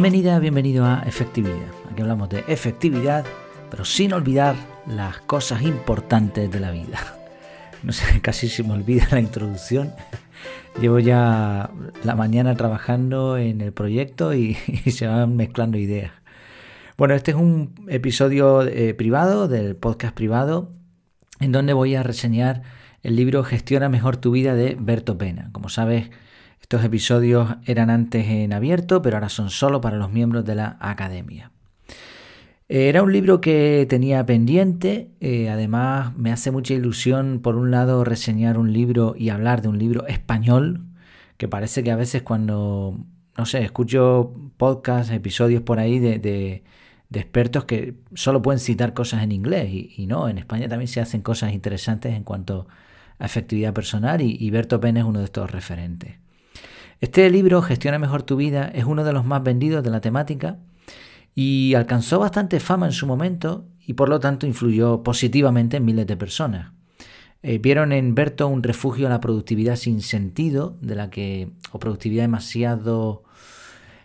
Bienvenida, bienvenido a Efectividad. Aquí hablamos de efectividad, pero sin olvidar las cosas importantes de la vida. No sé, casi se me olvida la introducción. Llevo ya la mañana trabajando en el proyecto y, se van mezclando ideas. Bueno, este es un episodio eh, privado del podcast privado en donde voy a reseñar el libro Gestiona mejor tu vida de Berto Pena. Como sabes, estos episodios eran antes en abierto, pero ahora son solo para los miembros de la academia. Era un libro que tenía pendiente, eh, además me hace mucha ilusión por un lado reseñar un libro y hablar de un libro español, que parece que a veces cuando, no sé, escucho podcasts, episodios por ahí de, expertos que solo pueden citar cosas en inglés y, no, en España también se hacen cosas interesantes en cuanto a efectividad personal y, y Berto Pena es uno de estos referentes. Este libro, Gestiona mejor tu vida, es uno de los más vendidos de la temática y alcanzó bastante fama en su momento y por lo tanto influyó positivamente en miles de personas. Eh, vieron en Berto un refugio a la productividad sin sentido, de la que, o productividad demasiado,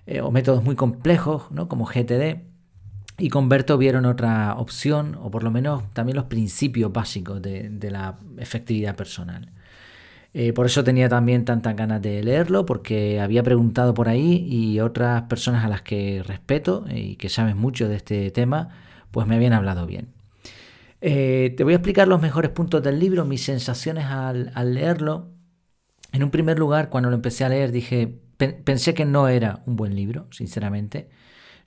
eh, o métodos muy complejos, ¿no? como GTD, y con Berto vieron otra opción, o por lo menos también los principios básicos de la efectividad personal. Eh, por eso tenía también tantas ganas de leerlo, porque había preguntado por ahí y otras personas a las que respeto y que saben mucho de este tema, pues me habían hablado bien. Eh, te voy a explicar los mejores puntos del libro, mis sensaciones al, leerlo. En un primer lugar, cuando lo empecé a leer, dije, pensé que no era un buen libro, sinceramente.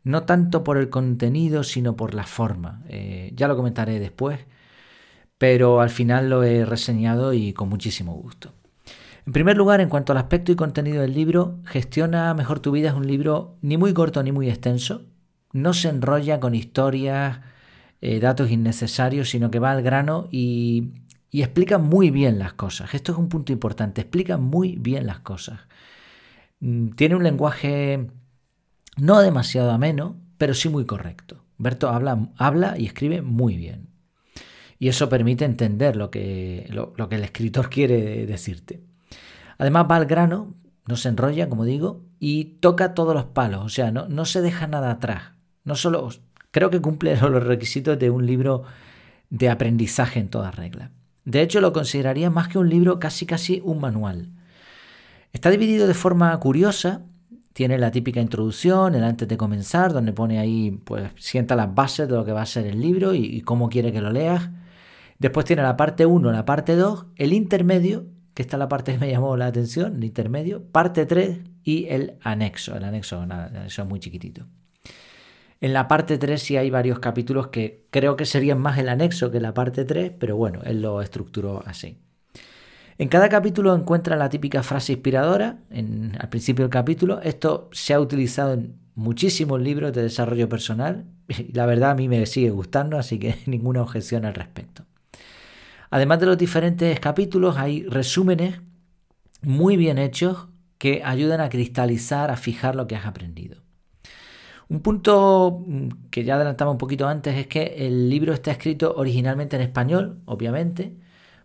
No tanto por el contenido, sino por la forma. Eh, ya lo comentaré después pero al final lo he reseñado y con muchísimo gusto. En primer lugar, en cuanto al aspecto y contenido del libro, Gestiona mejor tu vida es un libro ni muy corto ni muy extenso, no se enrolla con historias, eh, datos innecesarios, sino que va al grano y, explica muy bien las cosas. Esto es un punto importante, explica muy bien las cosas. Mm, tiene un lenguaje no demasiado ameno, pero sí muy correcto. Berto habla, habla y escribe muy bien y eso permite entender lo que, lo, que el escritor quiere decirte. Además va al grano, no se enrolla, como digo, y toca todos los palos, o sea, no, no se deja nada atrás. No solo, creo que cumple los requisitos de un libro de aprendizaje en toda regla. De hecho, lo consideraría más que un libro, casi casi un manual. Está dividido de forma curiosa, tiene la típica introducción, el antes de comenzar, donde pone ahí, pues sienta las bases de lo que va a ser el libro y cómo quiere que lo leas. Después tiene la parte 1, la parte 2, el intermedio, que está la parte que me llamó la atención, el intermedio, parte 3 y el anexo. El anexo, nada, es muy chiquitito. En la parte 3 sí hay varios capítulos que creo que serían más el anexo que la parte 3, pero bueno, él lo estructuró así. En cada capítulo encuentra la típica frase inspiradora al principio del capítulo. Esto se ha utilizado en muchísimos libros de desarrollo personal y la verdad a mí me sigue gustando, así que ninguna objeción al respecto. Además de los diferentes capítulos, hay resúmenes muy bien hechos que ayudan a cristalizar, a fijar lo que has aprendido. Un punto mm, que ya adelantaba un poquito antes es que el libro está escrito originalmente en español, obviamente,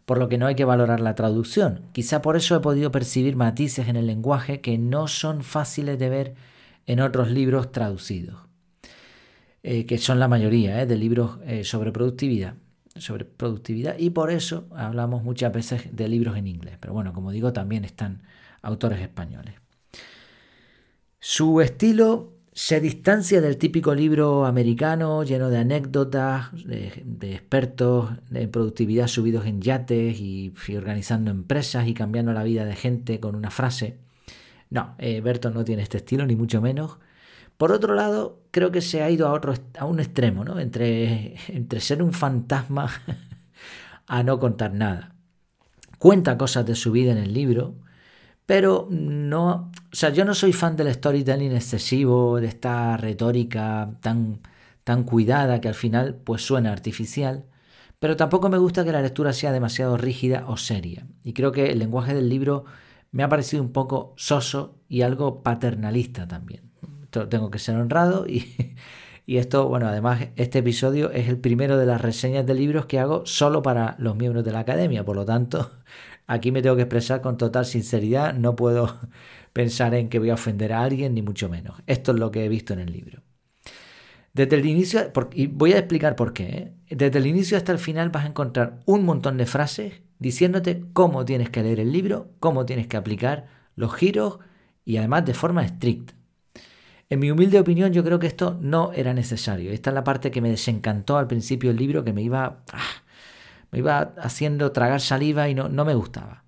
por lo que no hay que valorar la traducción. Quizá por eso he podido percibir matices en el lenguaje que no son fáciles de ver en otros libros traducidos, eh, que son la mayoría eh, de libros eh, sobre productividad sobre productividad y por eso hablamos muchas veces de libros en inglés. Pero bueno, como digo, también están autores españoles. Su estilo se distancia del típico libro americano lleno de anécdotas, de, expertos en productividad subidos en yates y, organizando empresas y cambiando la vida de gente con una frase. No, eh, no tiene este estilo, ni mucho menos. Por otro lado, creo que se ha ido a, otro, a un extremo, ¿no? Entre, entre ser un fantasma a no contar nada. Cuenta cosas de su vida en el libro, pero no, o sea, yo no soy fan del storytelling excesivo, de esta retórica tan, tan cuidada que al final pues suena artificial, pero tampoco me gusta que la lectura sea demasiado rígida o seria. Y creo que el lenguaje del libro me ha parecido un poco soso y algo paternalista también tengo que ser honrado y, y esto, bueno, además este episodio es el primero de las reseñas de libros que hago solo para los miembros de la academia, por lo tanto aquí me tengo que expresar con total sinceridad, no puedo pensar en que voy a ofender a alguien, ni mucho menos. Esto es lo que he visto en el libro. Desde el inicio, y voy a explicar por qué, ¿eh? desde el inicio hasta el final vas a encontrar un montón de frases diciéndote cómo tienes que leer el libro, cómo tienes que aplicar los giros y además de forma estricta. En mi humilde opinión yo creo que esto no era necesario. Esta es la parte que me desencantó al principio del libro, que me iba, ah, me iba haciendo tragar saliva y no, no me gustaba.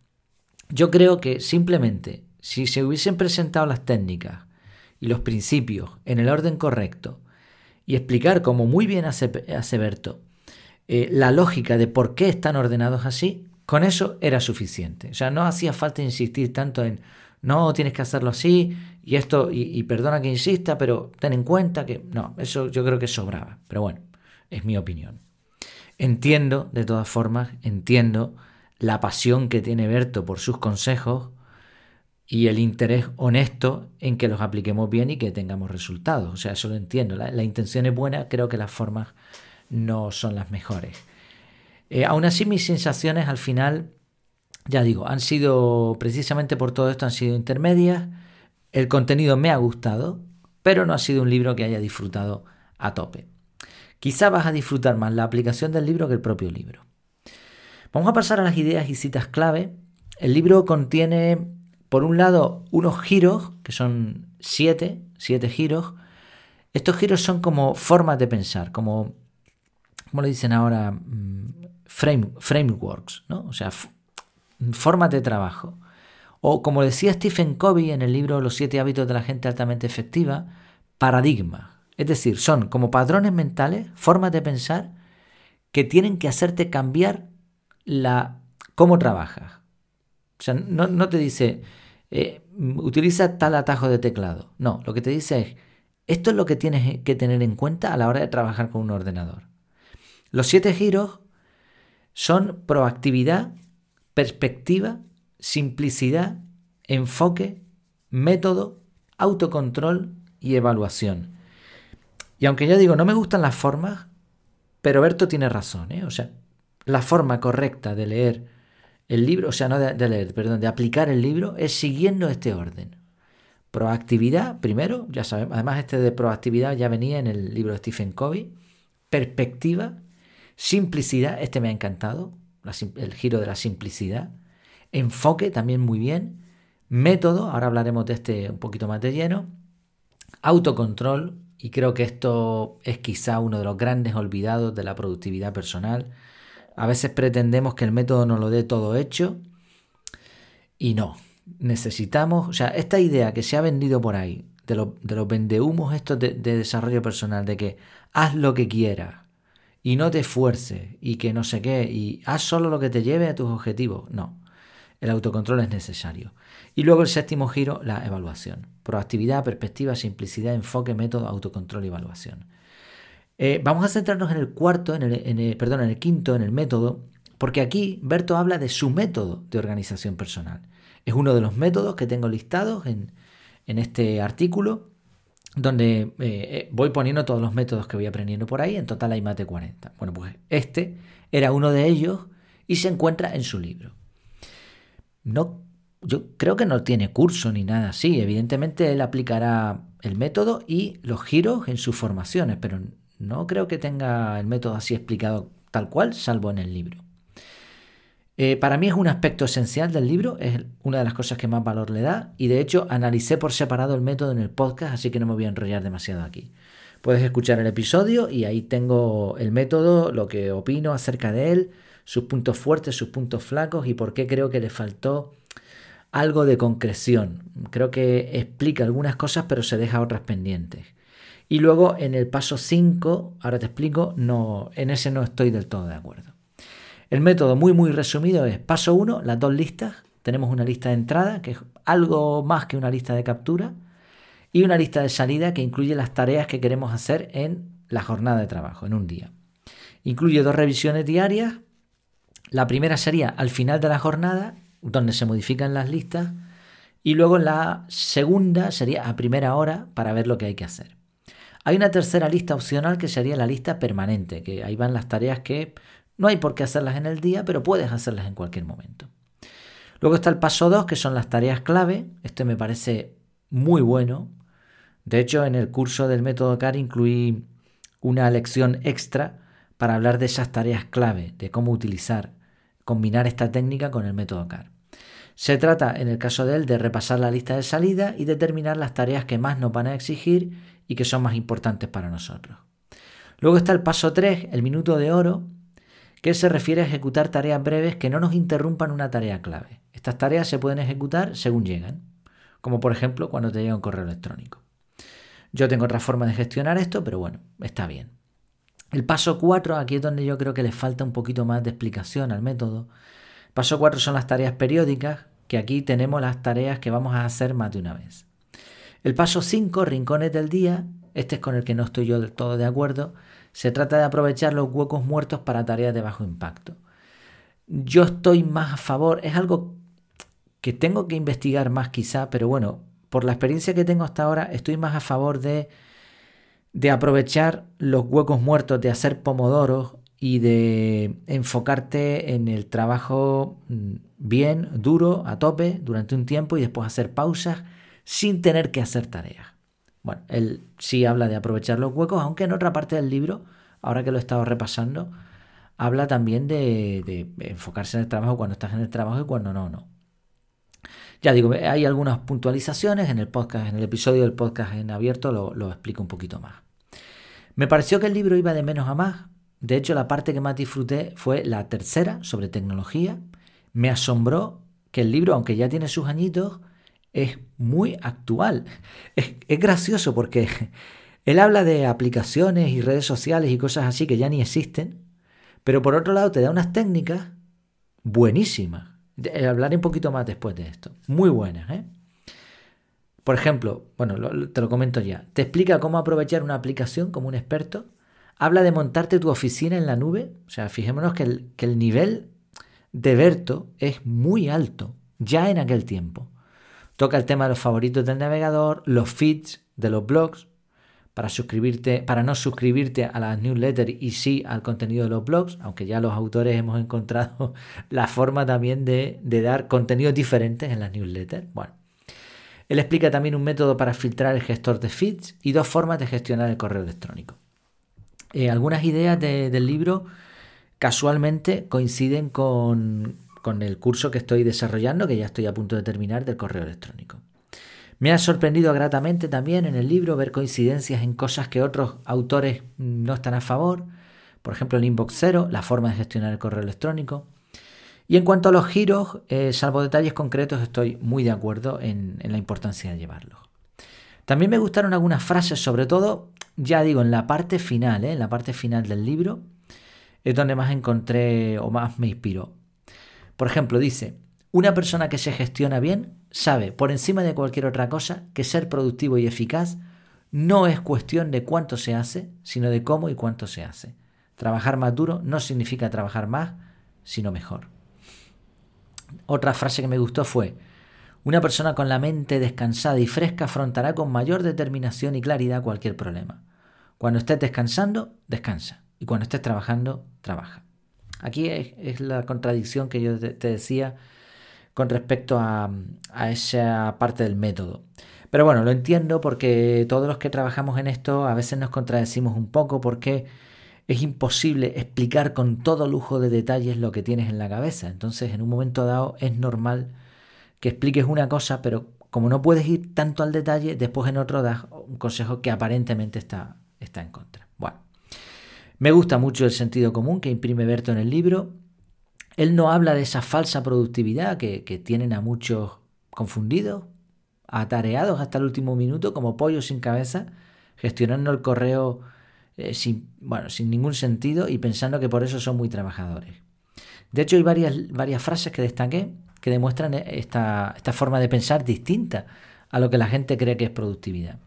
Yo creo que simplemente si se hubiesen presentado las técnicas y los principios en el orden correcto y explicar, como muy bien hace, Berto, eh, la lógica de por qué están ordenados así, con eso era suficiente. O sea, no hacía falta insistir tanto en no tienes que hacerlo así y esto, y, perdona que insista, pero ten en cuenta que no, eso yo creo que sobraba. Pero bueno, es mi opinión. Entiendo, de todas formas, entiendo la pasión que tiene Berto por sus consejos y el interés honesto en que los apliquemos bien y que tengamos resultados. O sea, eso lo entiendo. La, intención es buena, creo que las formas no son las mejores. Eh, aún así, mis sensaciones al final ya digo, han sido, precisamente por todo esto, han sido intermedias. El contenido me ha gustado, pero no ha sido un libro que haya disfrutado a tope. Quizá vas a disfrutar más la aplicación del libro que el propio libro. Vamos a pasar a las ideas y citas clave. El libro contiene, por un lado, unos giros, que son siete, siete giros. Estos giros son como formas de pensar, como, como le dicen ahora, mm, frame, frameworks, ¿no? O sea, formas de trabajo. O como decía Stephen Covey en el libro Los siete hábitos de la gente altamente efectiva, paradigma. Es decir, son como patrones mentales, formas de pensar que tienen que hacerte cambiar la cómo trabajas. O sea, no, te dice, eh, utiliza tal atajo de teclado. No, lo que te dice es, esto es lo que tienes que tener en cuenta a la hora de trabajar con un ordenador. Los siete giros son proactividad, perspectiva, simplicidad, enfoque, método, autocontrol y evaluación. Y aunque ya digo, no me gustan las formas, pero Berto tiene razón, ¿eh? O sea, la forma correcta de leer el libro, o sea, no de, leer, perdón, de aplicar el libro es siguiendo este orden. Proactividad, primero, ya sabemos, además este de proactividad ya venía en el libro de Stephen Covey. Perspectiva, simplicidad, este me ha encantado, el giro de la simplicidad. Enfoque también muy bien. Método, ahora hablaremos de este un poquito más de lleno. Autocontrol, y creo que esto es quizá uno de los grandes olvidados de la productividad personal. A veces pretendemos que el método nos lo dé todo hecho y no. Necesitamos, o sea, esta idea que se ha vendido por ahí, de, de los vendehumos estos de, de desarrollo personal, de que haz lo que quieras, y no te esfuerces y que no sé qué y haz solo lo que te lleve a tus objetivos. No, el autocontrol es necesario. Y luego el séptimo giro, la evaluación. Proactividad, perspectiva, simplicidad, enfoque, método, autocontrol y evaluación. Eh, vamos a centrarnos en el cuarto, en el, perdón, en el quinto, en el método, porque aquí Berto habla de su método de organización personal. Es uno de los métodos que tengo listados en, en este artículo donde eh, eh, voy poniendo todos los métodos que voy aprendiendo por ahí, en total hay más de 40. Bueno, pues este era uno de ellos y se encuentra en su libro. No, yo creo que no tiene curso ni nada así, evidentemente él aplicará el método y los giros en sus formaciones, pero no creo que tenga el método así explicado tal cual, salvo en el libro. Eh, para mí es un aspecto esencial del libro, es una de las cosas que más valor le da y de hecho analicé por separado el método en el podcast, así que no me voy a enrollar demasiado aquí. Puedes escuchar el episodio y ahí tengo el método, lo que opino acerca de él, sus puntos fuertes, sus puntos flacos y por qué creo que le faltó algo de concreción. Creo que explica algunas cosas pero se deja otras pendientes. Y luego en el paso 5, ahora te explico, no, en ese no estoy del todo de acuerdo. El método muy muy resumido es paso 1, las dos listas. Tenemos una lista de entrada, que es algo más que una lista de captura, y una lista de salida que incluye las tareas que queremos hacer en la jornada de trabajo, en un día. Incluye dos revisiones diarias. La primera sería al final de la jornada, donde se modifican las listas, y luego la segunda sería a primera hora para ver lo que hay que hacer. Hay una tercera lista opcional que sería la lista permanente, que ahí van las tareas que no hay por qué hacerlas en el día, pero puedes hacerlas en cualquier momento. Luego está el paso 2, que son las tareas clave. Este me parece muy bueno. De hecho, en el curso del método CAR incluí una lección extra para hablar de esas tareas clave, de cómo utilizar, combinar esta técnica con el método CAR. Se trata, en el caso de él, de repasar la lista de salida y determinar las tareas que más nos van a exigir y que son más importantes para nosotros. Luego está el paso 3, el minuto de oro, que se refiere a ejecutar tareas breves que no nos interrumpan una tarea clave. Estas tareas se pueden ejecutar según llegan, como por ejemplo cuando te llega un correo electrónico. Yo tengo otra forma de gestionar esto, pero bueno, está bien. El paso 4, aquí es donde yo creo que le falta un poquito más de explicación al método. Paso 4 son las tareas periódicas, que aquí tenemos las tareas que vamos a hacer más de una vez. El paso 5, rincones del día, este es con el que no estoy yo del todo de acuerdo, se trata de aprovechar los huecos muertos para tareas de bajo impacto. Yo estoy más a favor, es algo que tengo que investigar más quizá, pero bueno, por la experiencia que tengo hasta ahora, estoy más a favor de, de aprovechar los huecos muertos, de hacer pomodoros y de enfocarte en el trabajo mm, bien, duro, a tope, durante un tiempo y después hacer pausas sin tener que hacer tareas. Bueno, él sí habla de aprovechar los huecos, aunque en otra parte del libro, ahora que lo he estado repasando, habla también de, enfocarse en el trabajo cuando estás en el trabajo y cuando no, no. Ya digo, hay algunas puntualizaciones en el podcast, en el episodio del podcast en abierto lo, lo explico un poquito más. Me pareció que el libro iba de menos a más. De hecho, la parte que más disfruté fue la tercera, sobre tecnología. Me asombró que el libro, aunque ya tiene sus añitos, es muy actual. Es, gracioso porque él habla de aplicaciones y redes sociales y cosas así que ya ni existen, pero por otro lado te da unas técnicas buenísimas. Hablaré un poquito más después de esto. Muy buenas, ¿eh? Por ejemplo, bueno, te lo comento ya. Te explica cómo aprovechar una aplicación como un experto. Habla de montarte tu oficina en la nube. O sea, fijémonos que el, que el nivel de Berto es muy alto, ya en aquel tiempo. Toca el tema de los favoritos del navegador, los feeds de los blogs, para suscribirte, para no suscribirte a las newsletters y sí al contenido de los blogs, aunque ya los autores hemos encontrado la forma también de, dar contenidos diferentes en las newsletters. Bueno, él explica también un método para filtrar el gestor de feeds y dos formas de gestionar el correo electrónico. Eh, algunas ideas del libro casualmente coinciden con, con el curso que estoy desarrollando, que ya estoy a punto de terminar, del correo electrónico. Me ha sorprendido gratamente también en el libro ver coincidencias en cosas que otros autores no están a favor, por ejemplo el inbox cero, la forma de gestionar el correo electrónico. Y en cuanto a los giros, eh, salvo detalles concretos, estoy muy de acuerdo en, la importancia de llevarlos. También me gustaron algunas frases, sobre todo, ya digo, en la parte final, eh, en la parte final del libro, es donde más encontré o más me inspiró. Por ejemplo, dice, una persona que se gestiona bien sabe, por encima de cualquier otra cosa, que ser productivo y eficaz no es cuestión de cuánto se hace, sino de cómo y cuánto se hace. Trabajar más duro no significa trabajar más, sino mejor. Otra frase que me gustó fue, una persona con la mente descansada y fresca afrontará con mayor determinación y claridad cualquier problema. Cuando estés descansando, descansa. Y cuando estés trabajando, trabaja. Aquí es, la contradicción que yo te, decía con respecto a, esa parte del método. Pero bueno, lo entiendo porque todos los que trabajamos en esto a veces nos contradecimos un poco porque es imposible explicar con todo lujo de detalles lo que tienes en la cabeza. Entonces, en un momento dado es normal que expliques una cosa, pero como no puedes ir tanto al detalle, después en otro das un consejo que aparentemente está, está en contra. Bueno. Me gusta mucho el sentido común que imprime Berto en el libro. Él no habla de esa falsa productividad que, tienen a muchos confundidos, atareados hasta el último minuto como pollos sin cabeza, gestionando el correo eh, sin, bueno, sin ningún sentido y pensando que por eso son muy trabajadores. De hecho, hay varias, varias frases que destaqué que demuestran esta, esta forma de pensar distinta a lo que la gente cree que es productividad.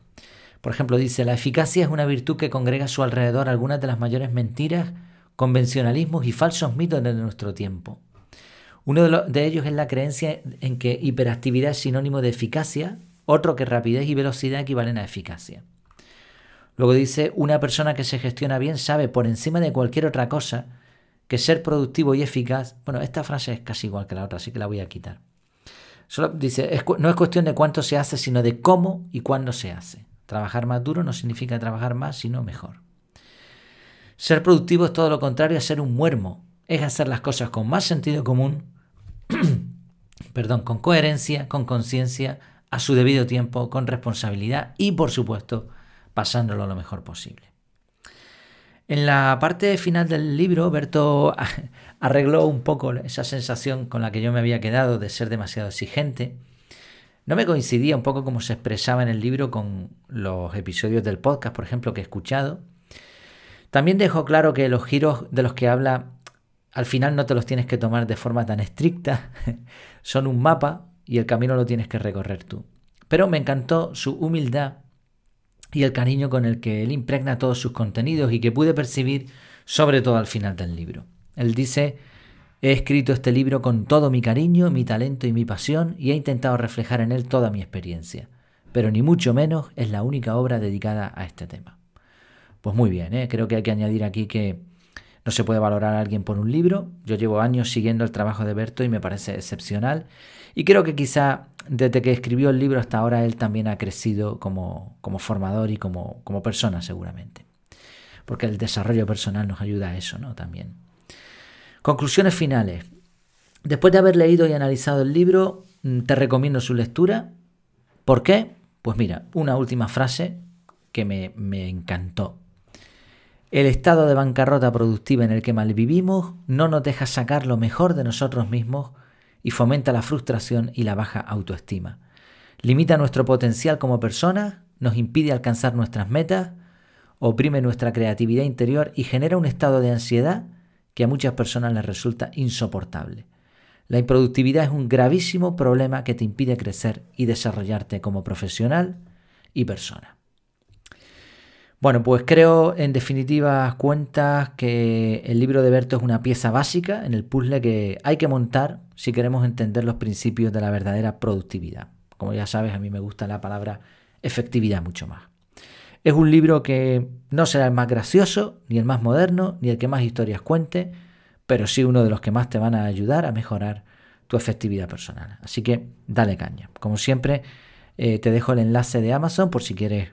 Por ejemplo, dice, la eficacia es una virtud que congrega a su alrededor algunas de las mayores mentiras, convencionalismos y falsos mitos de nuestro tiempo. Uno de, ellos es la creencia en que hiperactividad es sinónimo de eficacia, otro que rapidez y velocidad equivalen a eficacia. Luego dice, una persona que se gestiona bien sabe por encima de cualquier otra cosa que ser productivo y eficaz, bueno, esta frase es casi igual que la otra, así que la voy a quitar. Solo dice, no es cuestión de cuánto se hace, sino de cómo y cuándo se hace. Trabajar más duro no significa trabajar más, sino mejor. Ser productivo es todo lo contrario a ser un muermo. Es hacer las cosas con más sentido común, perdón, con coherencia, con conciencia, a su debido tiempo, con responsabilidad y, por supuesto, pasándolo lo mejor posible. En la parte final del libro, Berto arregló un poco esa sensación con la que yo me había quedado de ser demasiado exigente. No me coincidía un poco como se expresaba en el libro con los episodios del podcast, por ejemplo, que he escuchado. También dejó claro que los giros de los que habla al final no te los tienes que tomar de forma tan estricta, son un mapa y el camino lo tienes que recorrer tú. Pero me encantó su humildad y el cariño con el que él impregna todos sus contenidos y que pude percibir sobre todo al final del libro. Él dice, he escrito este libro con todo mi cariño, mi talento y mi pasión y he intentado reflejar en él toda mi experiencia, pero ni mucho menos es la única obra dedicada a este tema. Pues muy bien, ¿eh? creo que hay que añadir aquí que no se puede valorar a alguien por un libro. Yo llevo años siguiendo el trabajo de Berto y me parece excepcional. Y creo que quizá desde que escribió el libro hasta ahora él también ha crecido como, como formador y como, como persona seguramente. Porque el desarrollo personal nos ayuda a eso, ¿no? También. Conclusiones finales. Después de haber leído y analizado el libro, mm, te recomiendo su lectura. ¿Por qué? Pues mira, una última frase que me, me encantó. El estado de bancarrota productiva en el que malvivimos no nos deja sacar lo mejor de nosotros mismos y fomenta la frustración y la baja autoestima. Limita nuestro potencial como personas, nos impide alcanzar nuestras metas, oprime nuestra creatividad interior y genera un estado de ansiedad que a muchas personas les resulta insoportable. La improductividad es un gravísimo problema que te impide crecer y desarrollarte como profesional y persona. Bueno, pues creo en definitiva cuentas que el libro de Berto es una pieza básica en el puzzle que hay que montar si queremos entender los principios de la verdadera productividad. Como ya sabes, a mí me gusta la palabra efectividad mucho más. Es un libro que no será el más gracioso, ni el más moderno, ni el que más historias cuente, pero sí uno de los que más te van a ayudar a mejorar tu efectividad personal. Así que dale caña. Como siempre, eh, te dejo el enlace de Amazon por si quieres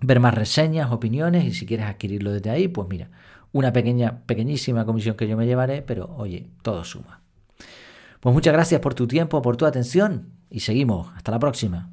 ver más reseñas, opiniones y si quieres adquirirlo desde ahí, pues mira, una pequeña, pequeñísima comisión que yo me llevaré, pero oye, todo suma. Pues muchas gracias por tu tiempo, por tu atención y seguimos. Hasta la próxima.